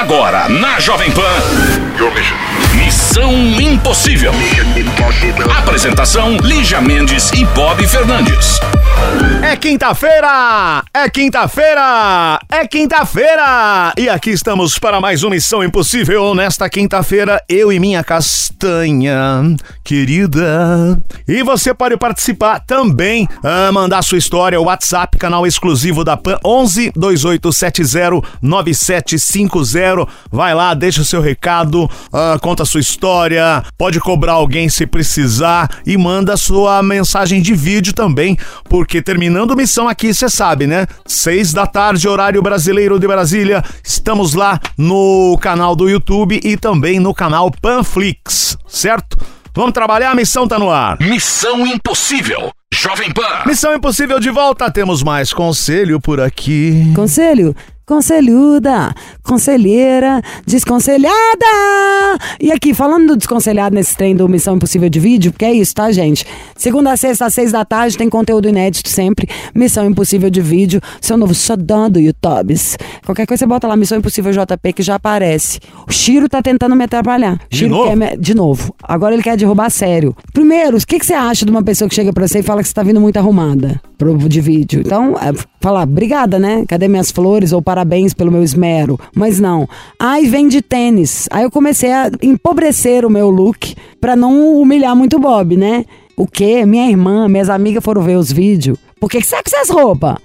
Agora, na Jovem Pan. Missão Impossível. Apresentação: Lígia Mendes e Bob Fernandes. É quinta-feira! É quinta-feira! É quinta-feira! E aqui estamos para mais uma Missão Impossível. Nesta quinta-feira, eu e minha castanha querida. E você pode participar também, ah, mandar sua história, WhatsApp, canal exclusivo da PAN 11 2870 9750. Vai lá, deixa o seu recado, ah, conta a sua história, pode cobrar alguém se precisar e manda sua mensagem de vídeo também, porque terminando missão aqui, você sabe, né? Seis da tarde, horário brasileiro de Brasília. Estamos lá no canal do YouTube e também no canal Panflix, certo? Vamos trabalhar, a missão tá no ar. Missão Impossível. Jovem Pan. Missão Impossível de volta, temos mais conselho por aqui. Conselho, conselhuda, conselheira, desconselhada. E aqui, falando do desconselhado nesse trem do Missão Impossível de vídeo, porque é isso, tá, gente? Segunda a sexta, às seis da tarde, tem conteúdo inédito sempre. Missão Impossível de vídeo, seu novo xodó do YouTube. Qualquer coisa você bota lá, Missão Impossível JP, que já aparece. O Chiro tá tentando me atrapalhar. De Chiro novo? me- De novo. Agora ele quer derrubar sério. Primeiro, o que, que você acha de uma pessoa que chega pra você e fala que você tá vindo muito arrumada pro, de vídeo? Então, é, falar, obrigada, né? Cadê minhas flores? Ou parabéns pelo meu esmero. Mas não. Ai, vem de tênis. Aí eu comecei a empobrecer o meu look pra não humilhar muito o Bob, né? O quê? Minha irmã, minhas amigas foram ver os vídeos. Por que, que você tá com essas roupas?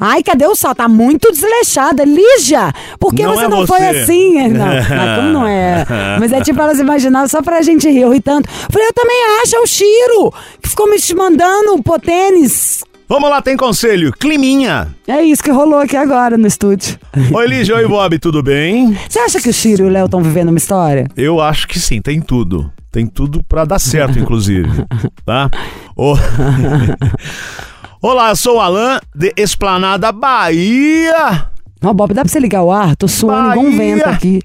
Ai, cadê o sol? Tá muito desleixada. Lígia, por que Não você é não foi você. assim? Não, mas como não é? Mas é tipo, elas imaginavam só pra gente rir, eu ri tanto. Falei, eu também acho, é o Chiro, que ficou me mandando pô tênis. Vamos lá, tem conselho. Climinha. É isso que rolou aqui agora no estúdio. Oi, Lígia. Oi, Bob, tudo bem? Você acha que o Chiro e o Léo estão vivendo uma história? Eu acho que sim, tem tudo. Tem tudo pra dar certo, inclusive. tá? Ô- Olá, eu sou o Alan, de Esplanada, Bahia. Ó, Bob, dá pra você ligar o ar? Tô suando igual um Bahia. vento aqui.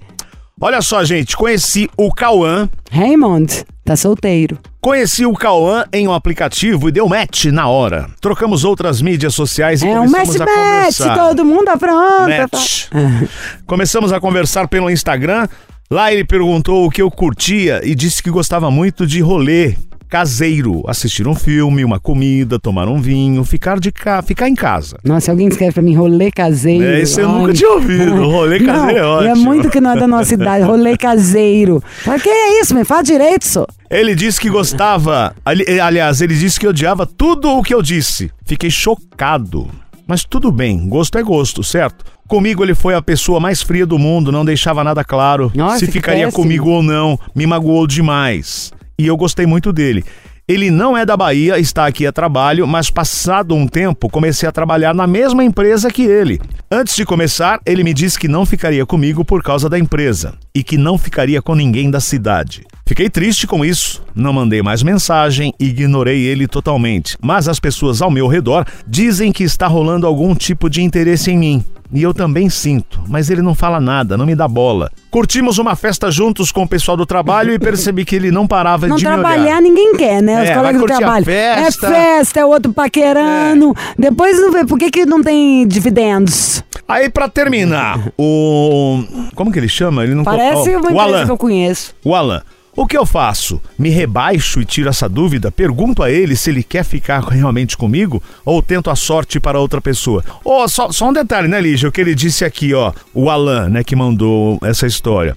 Olha só, gente, conheci o Cauã. Raymond, tá solteiro. Conheci o Cauã em um aplicativo e deu match na hora. Trocamos outras mídias sociais e É um começamos match a match, conversar. todo mundo apronta. Match. Começamos a conversar pelo Instagram. Lá ele perguntou o que eu curtia e disse que gostava muito de rolê caseiro, assistir um filme, uma comida, tomar um vinho, ficar de ca... ficar em casa. Nossa, se alguém escreve pra mim rolê caseiro. É, esse eu ai. nunca tinha ouvido. Rolê caseiro é não, e é ótimo. muito que não é da nossa idade. Rolê caseiro. Fala, que é isso, me fala direito, só. Ele disse que gostava, ali- aliás, ele disse que odiava tudo o que eu disse. Fiquei chocado. Mas tudo bem, gosto é gosto, certo? Comigo ele foi a pessoa mais fria do mundo, não deixava nada claro Nossa, se ficaria péssimo. comigo ou não, me magoou demais. E eu gostei muito dele. Ele não é da Bahia, está aqui a trabalho, mas passado um tempo comecei a trabalhar na mesma empresa que ele. Antes de começar, ele me disse que não ficaria comigo por causa da empresa e que não ficaria com ninguém da cidade. Fiquei triste com isso, não mandei mais mensagem, ignorei ele totalmente. Mas as pessoas ao meu redor dizem que está rolando algum tipo de interesse em mim. E eu também sinto, mas ele não fala nada, não me dá bola. Curtimos uma festa juntos com o pessoal do trabalho e percebi que ele não parava Não de me olhar. trabalhar ninguém quer, né? Os É, colegas do trabalho. festa. É festa, é outro paquerando. Depois não vê. Por que, que não tem dividendos? Aí pra terminar, o como que ele chama? Ele não Parece oh, uma o empresa Alan. que eu conheço. O Alan. O que eu faço? Me rebaixo e tiro essa dúvida? Pergunto a ele se ele quer ficar realmente comigo ou tento a sorte para outra pessoa? Oh, só, só um detalhe, né, Lígia? O que ele disse aqui, ó. O Alan, né, que mandou essa história.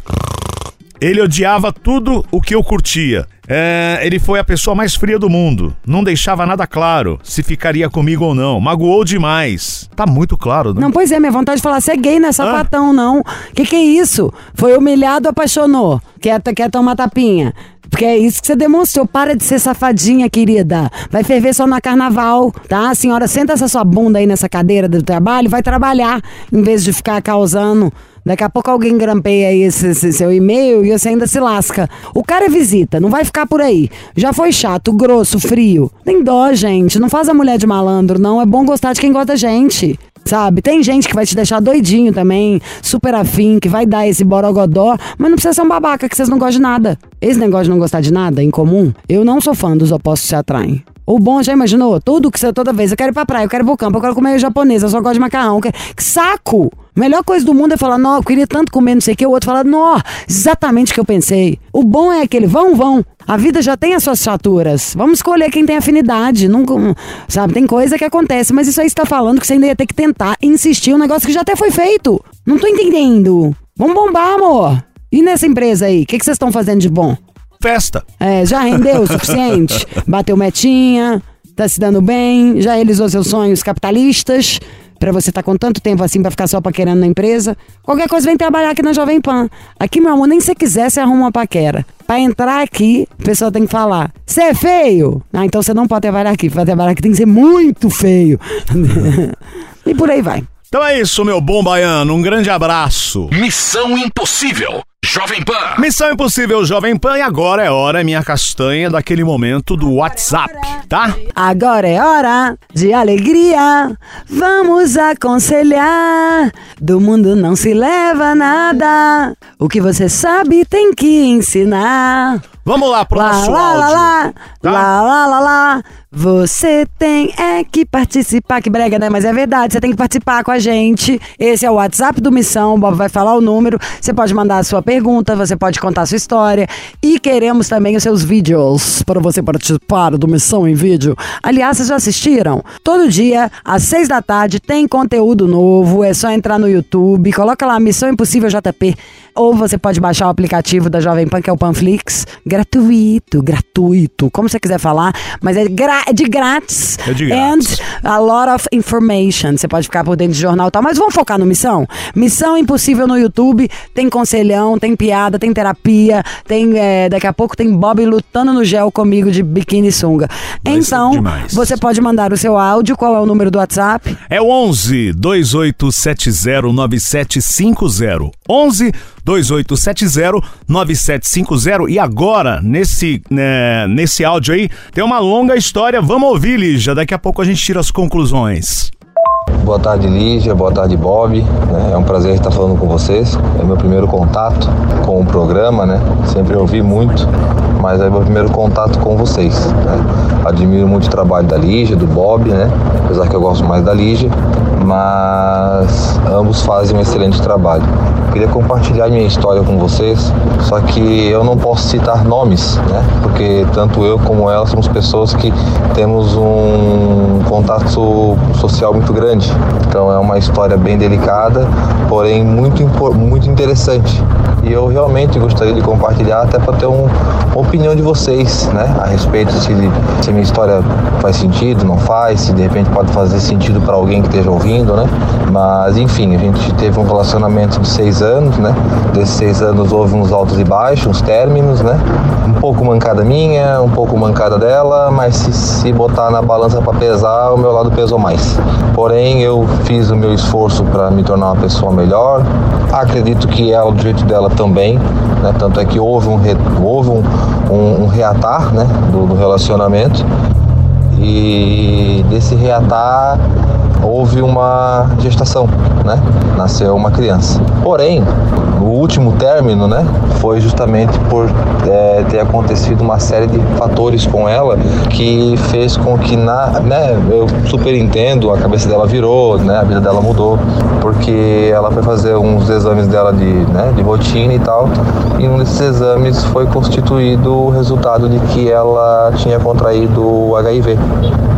Ele odiava tudo o que eu curtia. É, ele foi a pessoa mais fria do mundo. Não deixava nada claro se ficaria comigo ou não. Magoou demais. Tá muito claro, né? Não, pois é, minha vontade de falar, você é gay, não é sapatão, não. Que que é isso? Foi humilhado, apaixonou. Quer, quer tomar tapinha. Porque é isso que você demonstrou. Para de ser safadinha, querida. Vai ferver só na carnaval, tá? A senhora, senta essa sua bunda aí nessa cadeira do trabalho e vai trabalhar, em vez de ficar causando. Daqui a pouco alguém grampeia esse, esse seu e-mail e você ainda se lasca. O cara é visita, não vai ficar por aí. Já foi chato, grosso, frio. Tem dó, gente. Não faz a mulher de malandro, não. É bom gostar de quem gosta da gente. Sabe? Tem gente que vai te deixar doidinho também, super afim, que vai dar esse borogodó, mas não precisa ser um babaca, que vocês não gostam de nada. Esse negócio de não gostar de nada, em comum, eu não sou fã dos opostos se atraem. O bom, já imaginou? Tudo que você, toda vez, eu quero ir pra praia, eu quero ir pro campo, eu quero comer japonês, eu só gosto de macarrão. quero- Que saco! Melhor coisa do mundo é falar, não, eu queria tanto comer não sei o que, o outro fala, não, exatamente o que eu pensei. O bom é aquele, vão, vão. A vida já tem as suas chaturas. Vamos escolher quem tem afinidade. Nunca, sabe, tem coisa que acontece, mas isso aí você tá falando que você ainda ia ter que tentar insistir um negócio que já até foi feito. Não tô entendendo. Vamos bombar, amor. E nessa empresa aí, o que vocês estão fazendo de bom? Festa. É, já rendeu o suficiente? Bateu metinha, tá se dando bem, já realizou seus sonhos capitalistas, pra você estar com tanto tempo assim pra ficar só paquerando na empresa. Qualquer coisa vem trabalhar aqui na Jovem Pan. Aqui, meu amor, nem se quiser, você arruma uma paquera. Pra entrar aqui, a pessoa tem que falar: Você é feio? Ah, então você não pode trabalhar aqui. Pra trabalhar aqui tem que ser muito feio. e por aí vai. Então é isso, meu bom baiano. Um grande abraço. Missão Impossível. Jovem Pan. Missão Impossível Jovem Pan e agora é hora, minha castanha, daquele momento do WhatsApp, tá? Agora é hora de alegria. Vamos aconselhar. Do mundo não se leva nada. O que você sabe tem que ensinar. Vamos lá pro Lá, nosso lá, lá, áudio. lá, tá? lá, lá, lá, lá. Você tem é que participar. Que brega, né? Mas é verdade, você tem que participar com a gente. Esse é o WhatsApp do Missão. O Bob vai falar o número. Você pode mandar a sua pergunta, você pode contar a sua história. E queremos também os seus vídeos para você participar do Missão em Vídeo. Aliás, vocês já assistiram? Todo dia, às seis da tarde, tem conteúdo novo. É só entrar no YouTube, coloca lá Missão Impossível JP. Ou você pode baixar o aplicativo da Jovem Pan, que é o Panflix. Gratuito, gratuito, como você quiser falar. Mas é, gra- é de grátis. É de grátis. And a lot of information. Você pode ficar por dentro de jornal e tal. Mas vamos focar no Missão? Missão Impossível no YouTube. Tem conselhão, tem piada, tem terapia. Tem, é, daqui a pouco tem Bob lutando no gel comigo de biquíni e sunga. Ser então, demais. você pode mandar o seu áudio. Qual é o número do WhatsApp? É o 11 28709750. 11 2870 9750. E agora, nesse, né, nesse áudio aí, tem uma longa história. Vamos ouvir, Lígia. Daqui a pouco a gente tira as conclusões. Boa tarde, Lígia. Boa tarde, Bob. É um prazer estar falando com vocês. É meu primeiro contato com o programa, né? Sempre ouvi muito, mas é meu primeiro contato com vocês. né? Admiro muito o trabalho da Lígia, do Bob, né? Apesar que eu gosto mais da Lígia, mas ambos fazem um excelente trabalho. Queria compartilhar minha história com vocês, só que eu não posso citar nomes, né? Porque tanto eu como ela somos pessoas que temos um contato social muito grande. Então é uma história bem delicada, porém muito, muito interessante. E eu realmente gostaria de compartilhar até para ter um- uma opinião de vocês, né? A respeito se, se a minha história faz sentido, não faz, se de repente pode fazer sentido para alguém que esteja ouvindo, né? Mas enfim, a gente teve um relacionamento de seis anos, né? Desses seis anos houve uns altos e baixos, uns términos, né? Um pouco mancada minha, um pouco mancada dela, mas se, se botar na balança para pesar, o meu lado pesou mais. Porém, eu fiz o meu esforço para me tornar uma pessoa melhor. Acredito que ela, do jeito dela, também. Né? Tanto é que houve um, re- houve um, um, um reatar né? do, do relacionamento. E desse reatar houve uma gestação, né? Nasceu uma criança. Porém, o último término, né? Foi justamente por é, ter acontecido uma série de fatores com ela que fez com que na, né? Eu super entendo, a cabeça dela virou, né? A vida dela mudou, porque ela foi fazer uns exames dela de, né? De rotina e tal, e um desses exames foi constituído o resultado de que ela tinha contraído o HIV,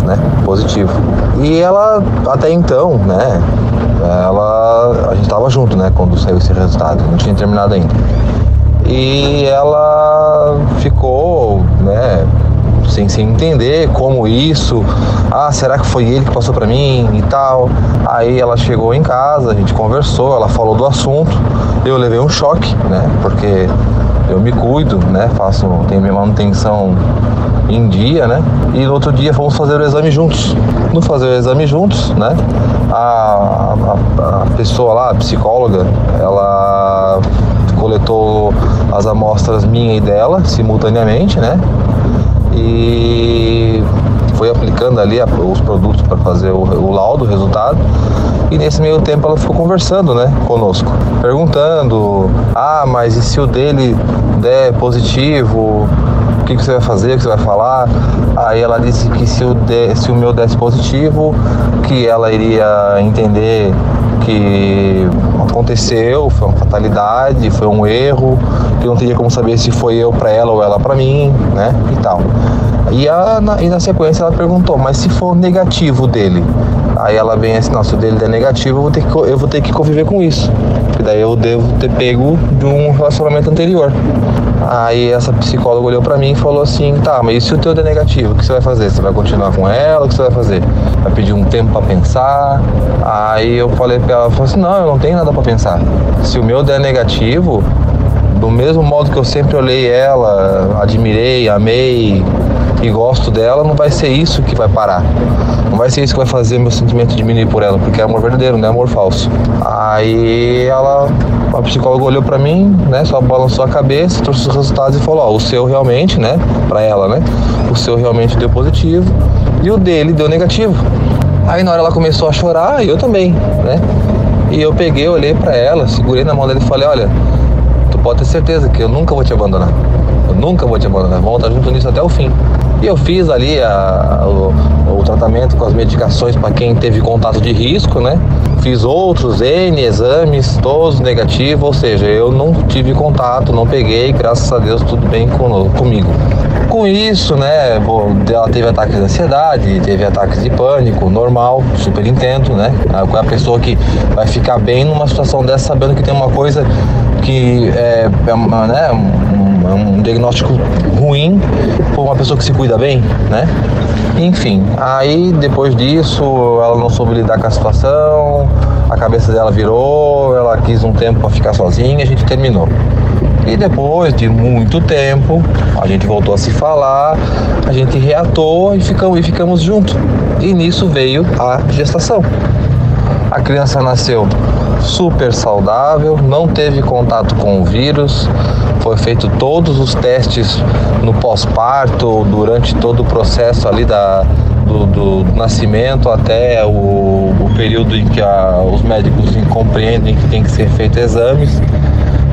né? Positivo. E ela até então, né? Ela, a gente estava junto, né? Quando saiu esse resultado, não tinha terminado ainda. E ela ficou, né? Sem, sem entender como isso, ah, será que foi ele que passou pra mim e tal. Aí ela chegou em casa, a gente conversou, ela falou do assunto, eu levei um choque, né? Porque eu me cuido, né? Faço, tenho minha manutenção em dia, né? E no outro dia fomos fazer o exame juntos. No fazer o exame juntos, né? A, a, a pessoa lá, a psicóloga, ela coletou as amostras minha e dela simultaneamente, né? E foi aplicando ali os produtos para fazer o, o laudo, o resultado. E nesse meio tempo ela ficou conversando, né, conosco, perguntando: "Ah, mas e se o dele der positivo? O que, que você vai fazer? O que você vai falar? Aí ela disse que se o, de, se o meu desse positivo, que ela iria entender que aconteceu, foi uma fatalidade, foi um erro, que não teria como saber se foi eu para ela ou ela para mim, né? E tal. E, a, na, e na sequência ela perguntou, mas se for negativo dele? Aí ela vem assim, nossa, o dele é negativo, eu vou ter que, eu vou ter que conviver com isso. Porque daí eu devo ter pego de um relacionamento anterior. Aí essa psicóloga olhou pra mim e falou assim, tá, mas e se o teu é negativo, o que você vai fazer? Você vai continuar com ela? O que você vai fazer? Vai pedir um tempo para pensar? Aí eu falei pra ela, falei assim, não, eu não tenho nada para pensar. Se o meu der negativo, do mesmo modo que eu sempre olhei ela, admirei, amei e gosto dela, não vai ser isso que vai parar. Não vai ser isso que vai fazer meu sentimento diminuir por ela, porque é amor verdadeiro, não é amor falso. Aí ela, a psicóloga olhou para mim, né, só balançou a cabeça, trouxe os resultados e falou: Ó, o seu realmente, né, para ela, né, o seu realmente deu positivo e o dele deu negativo. Aí na hora ela começou a chorar e eu também, né? E eu peguei, olhei para ela, segurei na mão dela e falei: Olha, tu pode ter certeza que eu nunca vou te abandonar. Eu nunca vou te abandonar. Vamos estar junto nisso até o fim. E eu fiz ali a, o, o, tratamento com as medicações para quem teve contato de risco, né? Fiz outros N exames, todos negativos, ou seja, eu não tive contato, não peguei, graças a Deus tudo bem com, comigo. Com isso, né, ela teve ataques de ansiedade, teve ataques de pânico, normal, super entendo, né? É a pessoa que vai ficar bem numa situação dessa sabendo que tem uma coisa que é, é uma, né, um, um diagnóstico ruim por uma pessoa que se cuida bem, né? Enfim, aí depois disso ela não soube lidar com a situação, a cabeça dela virou, ela quis um tempo para ficar sozinha, a gente terminou. E depois de muito tempo, a gente voltou a se falar, a gente reatou e ficamos, e ficamos juntos. E nisso veio a gestação. A criança nasceu super saudável, não teve contato com o vírus, foi feito todos os testes no pós-parto, durante todo o processo ali da, do, do nascimento até o, o, período em que a, os médicos compreendem que tem que ser feito exames.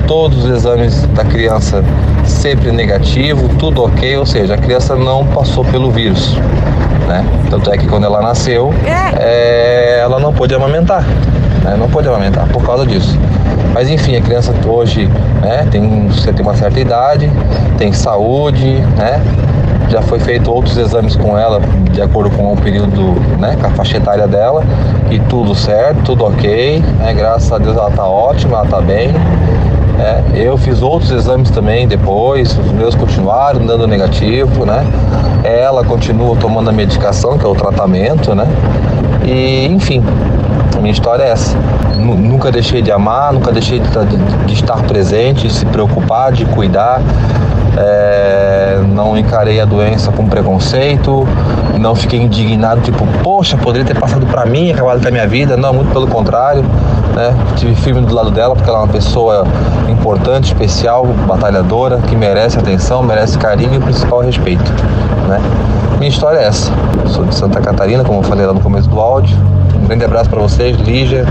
Todos os exames da criança sempre negativo, tudo ok, ou seja, a criança não passou pelo vírus. Né? Tanto é que quando ela nasceu, é, ela não pôde amamentar né? não pode amamentar por causa disso. Mas enfim, a criança hoje né, tem, você tem uma certa idade, tem saúde, né? Já foi feito outros exames com ela de acordo com o período, né, com a faixa etária dela e tudo certo, tudo ok, né? Graças a Deus ela tá ótima, ela tá bem. É, eu fiz outros exames também depois, os meus continuaram dando negativo, né? Ela continua tomando a medicação, que é o tratamento, né? E enfim, minha história é essa. nunca deixei de amar, nunca deixei de, de, de estar presente, de se preocupar, de cuidar. É, não encarei a doença com preconceito, não fiquei indignado, tipo, poxa, poderia ter passado para mim, acabado com a minha vida. Não, muito pelo contrário. Né? Tive firme do lado dela porque ela é uma pessoa importante, especial, batalhadora, que merece atenção, merece carinho e o principal respeito. Né? Minha história é essa. Sou de Santa Catarina, como eu falei lá no começo do áudio. Grande abraço para vocês, Lígia.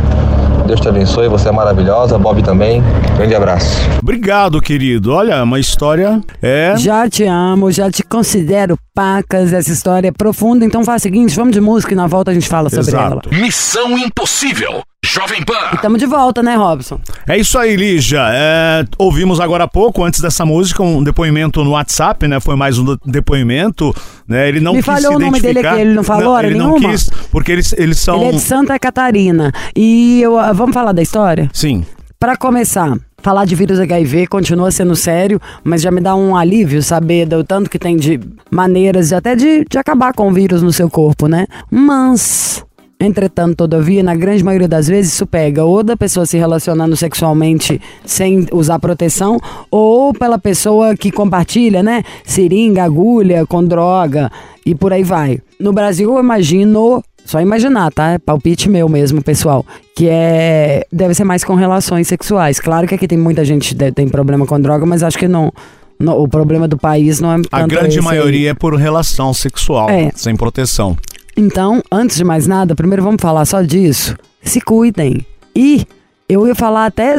Deus te abençoe, você é maravilhosa, Bob também. Grande abraço. Obrigado, querido. Olha, uma história é. Já te amo, já te considero pacas. Essa história é profunda. Então faz o seguinte: vamos de música e na volta a gente fala sobre Exato. ela. Missão Impossível. Jovem Pan. E estamos de volta, né, Robson? É isso aí, Lígia. É, ouvimos agora há pouco, antes dessa música, um depoimento no WhatsApp, né? Foi mais um depoimento, né? Ele não Me quis falhou se o nome dele aqui, ele não falou não, ele nenhuma? não quis, porque eles, eles são... Ele é de Santa Catarina. E eu, ah, vamos falar da história? Sim. Para começar, falar de vírus HIV continua sendo sério, mas já me dá um alívio saber do tanto que tem de maneiras até de, de acabar com o vírus no seu corpo, né? Mas Entretanto, todavia, na grande maioria das vezes, isso pega ou da pessoa se relacionando sexualmente sem usar proteção, ou pela pessoa que compartilha, né? Seringa, agulha com droga e por aí vai. No Brasil, eu imagino só imaginar, tá? É palpite meu mesmo, pessoal. Que é. Deve ser mais com relações sexuais. Claro que aqui tem muita gente que tem problema com droga, mas acho que não. não o problema do país não é. A grande maioria aí. é por relação sexual, é. sem proteção. Então, antes de mais nada, primeiro vamos falar só disso. Se cuidem. E eu ia falar até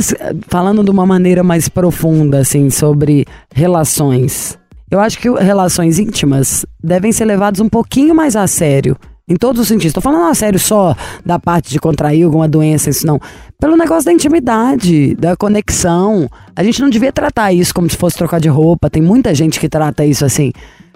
falando de uma maneira mais profunda, assim, sobre relações. Eu acho que relações íntimas devem ser levadas um pouquinho mais a sério. Em todos os sentidos. Tô falando a sério só da parte de contrair alguma doença, isso não. Pelo negócio da intimidade, da conexão. A gente não devia tratar isso como se fosse trocar de roupa. Tem muita gente que trata isso assim.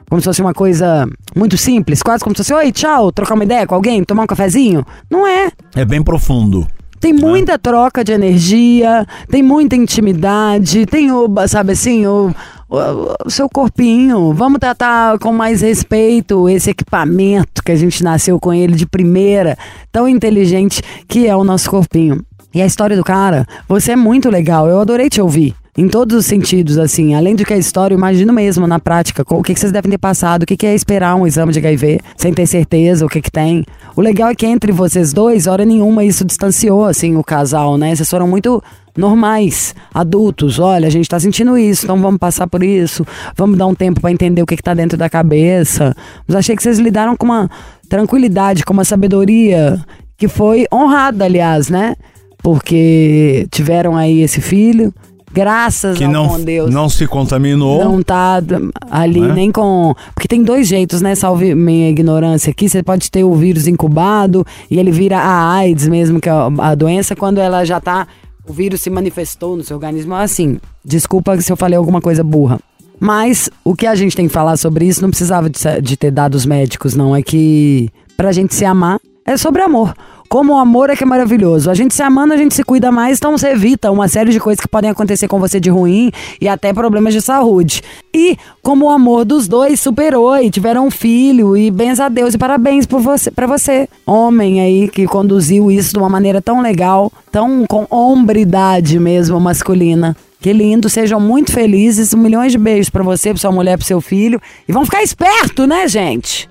Como se fosse uma coisa muito simples, quase como se fosse, oi, tchau, trocar uma ideia com alguém, tomar um cafezinho. Não é. É bem profundo. Tem muita troca de energia, tem muita intimidade, tem o, sabe assim, o, o, o seu corpinho. Vamos tratar com mais respeito esse equipamento que a gente nasceu com ele de primeira, tão inteligente que é o nosso corpinho. E a história do cara, você é muito legal, eu adorei te ouvir. Em todos os sentidos, assim. Além de que a história, imagino mesmo na prática o que, que vocês devem ter passado, o que, que é esperar um exame de HIV, sem ter certeza o que, que tem. O legal é que entre vocês dois, hora nenhuma, isso distanciou, assim, o casal, né? Vocês foram muito normais, adultos. Olha, a gente tá sentindo isso, então vamos passar por isso, vamos dar um tempo para entender o que, que tá dentro da cabeça. Mas achei que vocês lidaram com uma tranquilidade, com uma sabedoria que foi honrada, aliás, né? Porque tiveram aí esse filho graças Que ao não, bom Deus. não se contaminou. Não tá ali Né? nem com. Porque tem dois jeitos, né? Salve minha ignorância aqui. Você pode ter o vírus incubado e ele vira a AIDS mesmo, que é a doença, quando ela já tá. O vírus se manifestou no seu organismo. Assim, desculpa se eu falei alguma coisa burra. Mas o que a gente tem que falar sobre isso não precisava de, de ter dados médicos, não. É que pra gente se amar é sobre amor. Como o amor é que é maravilhoso. A gente se amando, a gente se cuida mais, então você evita uma série de coisas que podem acontecer com você de ruim e até problemas de saúde. E como o amor dos dois superou e tiveram um filho, e bens a Deus e parabéns por você, pra você, homem aí que conduziu isso de uma maneira tão legal, tão com hombridade mesmo masculina. Que lindo, sejam muito felizes. Milhões de beijos pra você, pra sua mulher, pro seu filho. E vão ficar esperto, né, gente?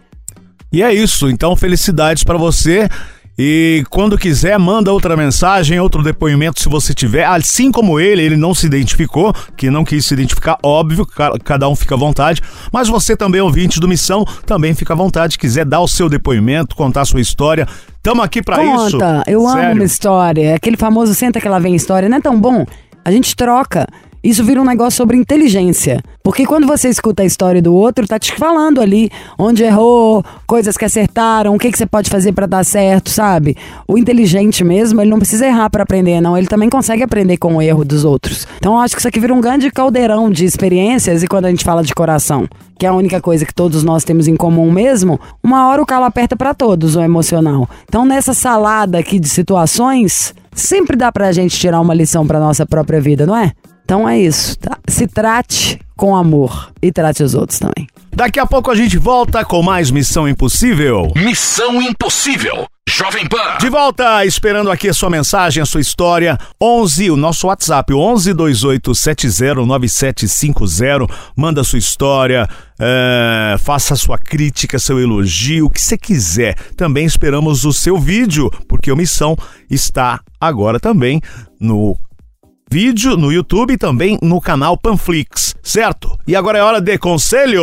E é isso. Então, felicidades pra você. E quando quiser, manda outra mensagem, outro depoimento se você tiver. Assim como ele, ele não se identificou, que não quis se identificar, óbvio, ca- cada um fica à vontade. Mas você também, ouvinte do Missão, também fica à vontade. Quiser dar o seu depoimento, contar a sua história. Tamo aqui pra isso. Conta, eu amo Sério. uma história. Aquele famoso senta que lá vem história, não é tão bom? A gente troca. Isso vira um negócio sobre inteligência. Porque quando você escuta a história do outro, tá te falando ali onde errou, coisas que acertaram, o que, que você pode fazer pra dar certo, sabe? O inteligente mesmo, ele não precisa errar pra aprender, não. Ele também consegue aprender com o erro dos outros. Então eu acho que isso aqui vira um grande caldeirão de experiências e quando a gente fala de coração, que é a única coisa que todos nós temos em comum mesmo, uma hora o calo aperta pra todos, o emocional. Então nessa salada aqui de situações, sempre dá pra gente tirar uma lição pra nossa própria vida, não é? Então é isso. tá? Se trate com amor e trate os outros também. Daqui a pouco a gente volta com mais Missão Impossível. Missão Impossível. Jovem Pan. De volta, esperando aqui a sua mensagem, a sua história. 11, o nosso WhatsApp, 11 28 70 9750. Manda a sua história, é, faça a sua crítica, seu elogio, o que você quiser. Também esperamos o seu vídeo, porque o Missão está agora também no vídeo no YouTube e também no canal Panflix, certo? E agora é hora de conselho.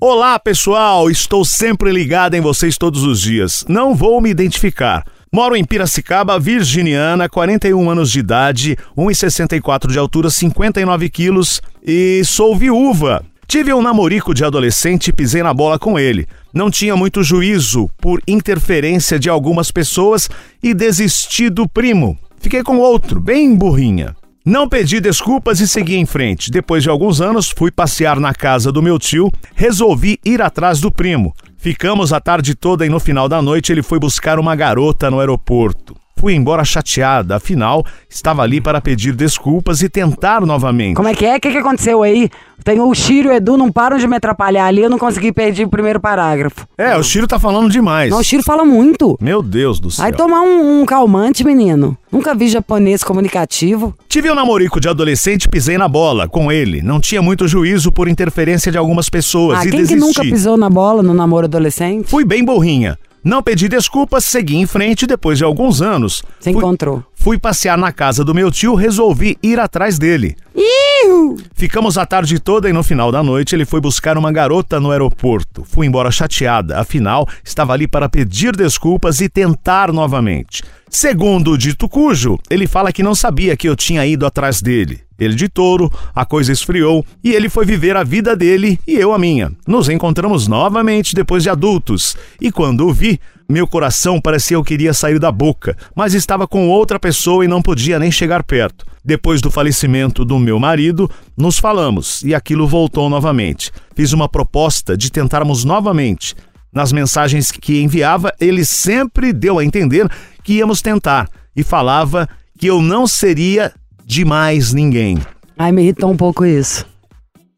Olá, pessoal, estou sempre ligado em vocês todos os dias. Não vou me identificar. Moro em Piracicaba, virginiana, 41 anos de idade, 1,64 de altura, 59 quilos e sou viúva. Tive um namorico de adolescente e pisei na bola com ele. Não tinha muito juízo por interferência de algumas pessoas e desisti do primo. Fiquei com outro, bem burrinha. Não pedi desculpas e segui em frente. Depois de alguns anos, fui passear na casa do meu tio, resolvi ir atrás do primo. Ficamos a tarde toda e no final da noite ele foi buscar uma garota no aeroporto. Fui embora chateada, afinal, estava ali para pedir desculpas e tentar novamente. Como é que é? O que, que aconteceu aí? Tem o Chiro e o Edu, não param de me atrapalhar ali, eu não consegui perder o primeiro parágrafo. É, o Chiro tá falando demais. Não, o Chiro fala muito. Meu Deus do céu. Vai tomar um, um calmante, menino. Nunca vi japonês comunicativo. Tive um namorico de adolescente e pisei na bola com ele. Não tinha muito juízo por interferência de algumas pessoas Ah, e quem que desisti. nunca pisou na bola no namoro adolescente? Fui bem burrinha. Não pedi desculpas, segui em frente depois de alguns anos. Se fui, encontrou. fui passear na casa do meu tio, resolvi ir atrás dele. Iu. Ficamos a tarde toda e no final da noite ele foi buscar uma garota no aeroporto. Fui embora chateada, afinal, estava ali para pedir desculpas e tentar novamente. Segundo o dito cujo, ele fala que não sabia que eu tinha ido atrás dele. Ele de touro, a coisa esfriou e ele foi viver a vida dele e eu a minha. Nos encontramos novamente depois de adultos e quando o vi, meu coração parecia que queria sair da boca, mas estava com outra pessoa e não podia nem chegar perto. Depois do falecimento do meu marido, nos falamos e aquilo voltou novamente. Fiz uma proposta de tentarmos novamente. Nas mensagens que enviava, ele sempre deu a entender que íamos tentar e falava que eu não seria de mais ninguém. Ai, me irritou um pouco isso.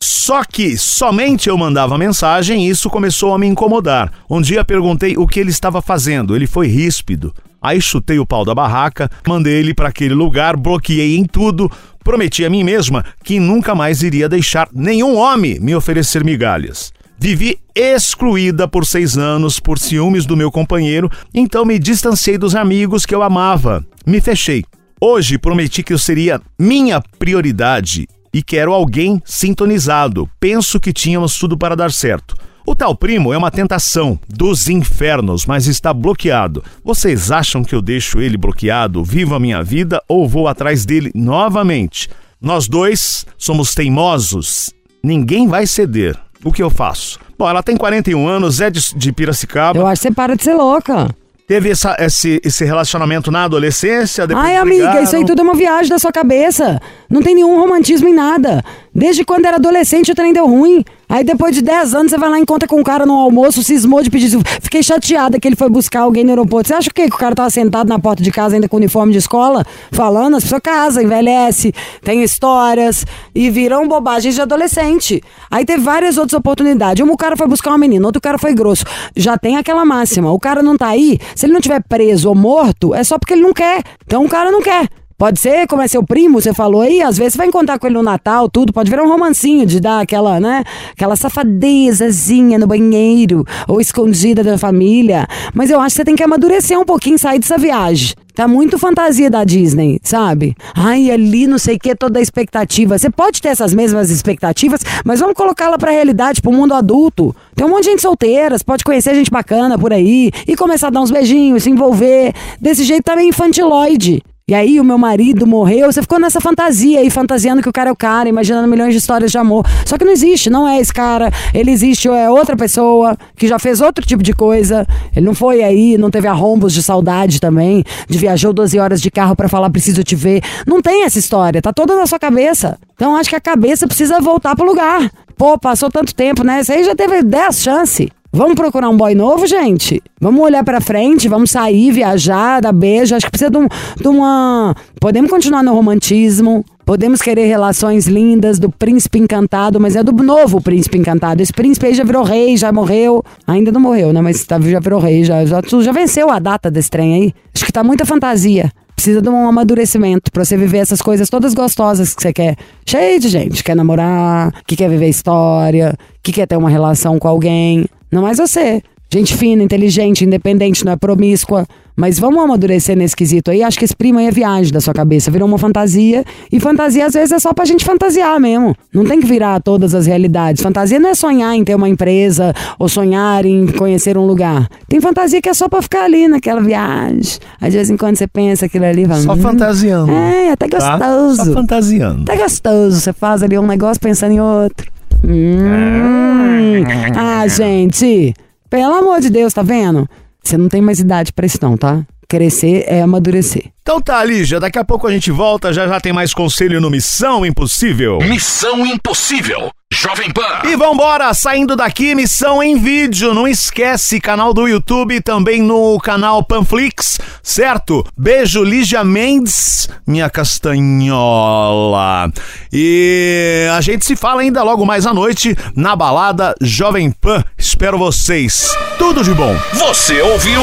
Só que somente eu mandava mensagem e isso começou a me incomodar. Um dia perguntei o que ele estava fazendo, ele foi ríspido. Aí chutei o pau da barraca, mandei ele para aquele lugar, bloqueei em tudo, prometi a mim mesma que nunca mais iria deixar nenhum homem me oferecer migalhas. Vivi excluída por seis anos por ciúmes do meu companheiro, então me distanciei dos amigos que eu amava. Me fechei. Hoje prometi que eu seria minha prioridade e quero alguém sintonizado. Penso que tínhamos tudo para dar certo. O tal primo é uma tentação dos infernos, mas está bloqueado. Vocês acham que eu deixo ele bloqueado, vivo a minha vida ou vou atrás dele novamente? Nós dois somos teimosos. Ninguém vai ceder. O que eu faço? Bom, ela tem 41 anos, é de, de Piracicaba. Eu acho que você para de ser louca. Teve essa, esse, esse relacionamento na adolescência, depois Ai, amiga, brigaram. isso aí tudo é uma viagem da sua cabeça. Não tem nenhum romantismo em nada. Desde quando era adolescente o trem deu ruim. Aí depois de 10 anos você vai lá e encontra com um cara no almoço, cismou de pedir. Fiquei chateada que ele foi buscar alguém no aeroporto. Você acha o quê? Que o cara tava sentado na porta de casa ainda com uniforme de escola? Falando, as pessoas casam, envelhece, tem histórias e viram bobagens de adolescente. Aí teve várias outras oportunidades. Um cara foi buscar uma menina, outro cara foi grosso. Já tem aquela máxima. O cara não tá aí, se ele não tiver preso ou morto, é só porque ele não quer. Então o cara não quer. Pode ser, como é seu primo, você falou aí, às vezes você vai encontrar com ele no Natal, tudo, pode virar um romancinho de dar aquela, né, aquela safadezazinha no banheiro, ou escondida da família. Mas eu acho que você tem que amadurecer um pouquinho, sair dessa viagem. Tá muito fantasia da Disney, sabe? Ai, ali não sei o que, toda a expectativa. Você pode ter essas mesmas expectativas, mas vamos colocá-la pra realidade, pro mundo adulto. Tem um monte de gente solteira, você pode conhecer gente bacana por aí e começar a dar uns beijinhos, se envolver. Desse jeito também infantiloide. E aí o meu marido morreu, você ficou nessa fantasia aí, fantasiando que o cara é o cara, imaginando milhões de histórias de amor. Só que não existe, não é esse cara. Ele existe, ou é outra pessoa que já fez outro tipo de coisa. Ele não foi aí, não teve arrombos de saudade também, de viajou 12 horas de carro para falar preciso te ver. Não tem essa história, tá toda na sua cabeça. Então acho que a cabeça precisa voltar pro lugar. Pô, passou tanto tempo, né? Isso aí já teve 10 chances. Vamos procurar um boy novo, gente? Vamos olhar pra frente, vamos sair, viajar, dar beijo. Acho que precisa de, um, de uma. Podemos continuar no romantismo, podemos querer relações lindas do príncipe encantado, mas é do novo príncipe encantado. Esse príncipe aí já virou rei, já morreu. Ainda não morreu, né? Mas tá, já virou rei, já, já, já venceu a data desse trem aí. Acho que tá muita fantasia. Precisa de um amadurecimento pra você viver essas coisas todas gostosas que você quer. Cheio de gente. Quer namorar, que quer viver história, que quer ter uma relação com alguém. Não mais você. Gente fina, inteligente, independente, não é promíscua. Mas vamos amadurecer nesse quesito aí. Acho que esse primo aí é viagem da sua cabeça. Virou uma fantasia. E fantasia, às vezes, é só pra gente fantasiar mesmo. Não tem que virar todas as realidades. Fantasia não é sonhar em ter uma empresa ou sonhar em conhecer um lugar. Tem fantasia que é só pra ficar ali naquela viagem. Aí, de vez em quando você pensa aquilo ali. Fala, Só "Hum, fantasiando. É, até tá? gostoso. Só fantasiando. Tá gostoso. Você faz ali um negócio pensando em outro. Hum. Ah, gente. Pelo amor de Deus, tá vendo? Você não tem mais idade pra isso não, tá? Crescer é amadurecer. Então tá, Lígia, daqui a pouco a gente volta, já já tem mais conselho no Missão Impossível. Missão Impossível. Jovem Pan. E vambora, saindo daqui, missão em vídeo. Não esquece, canal do YouTube, também no canal Panflix, certo? Beijo, Lígia Mendes, minha castanhola. E a gente se fala ainda logo mais à noite na balada Jovem Pan. Espero vocês. Tudo de bom. Você ouviu?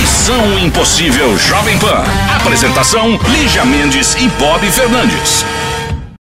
Missão Impossível Jovem Pan. Apresentação: Lígia Mendes e Bob Fernandes.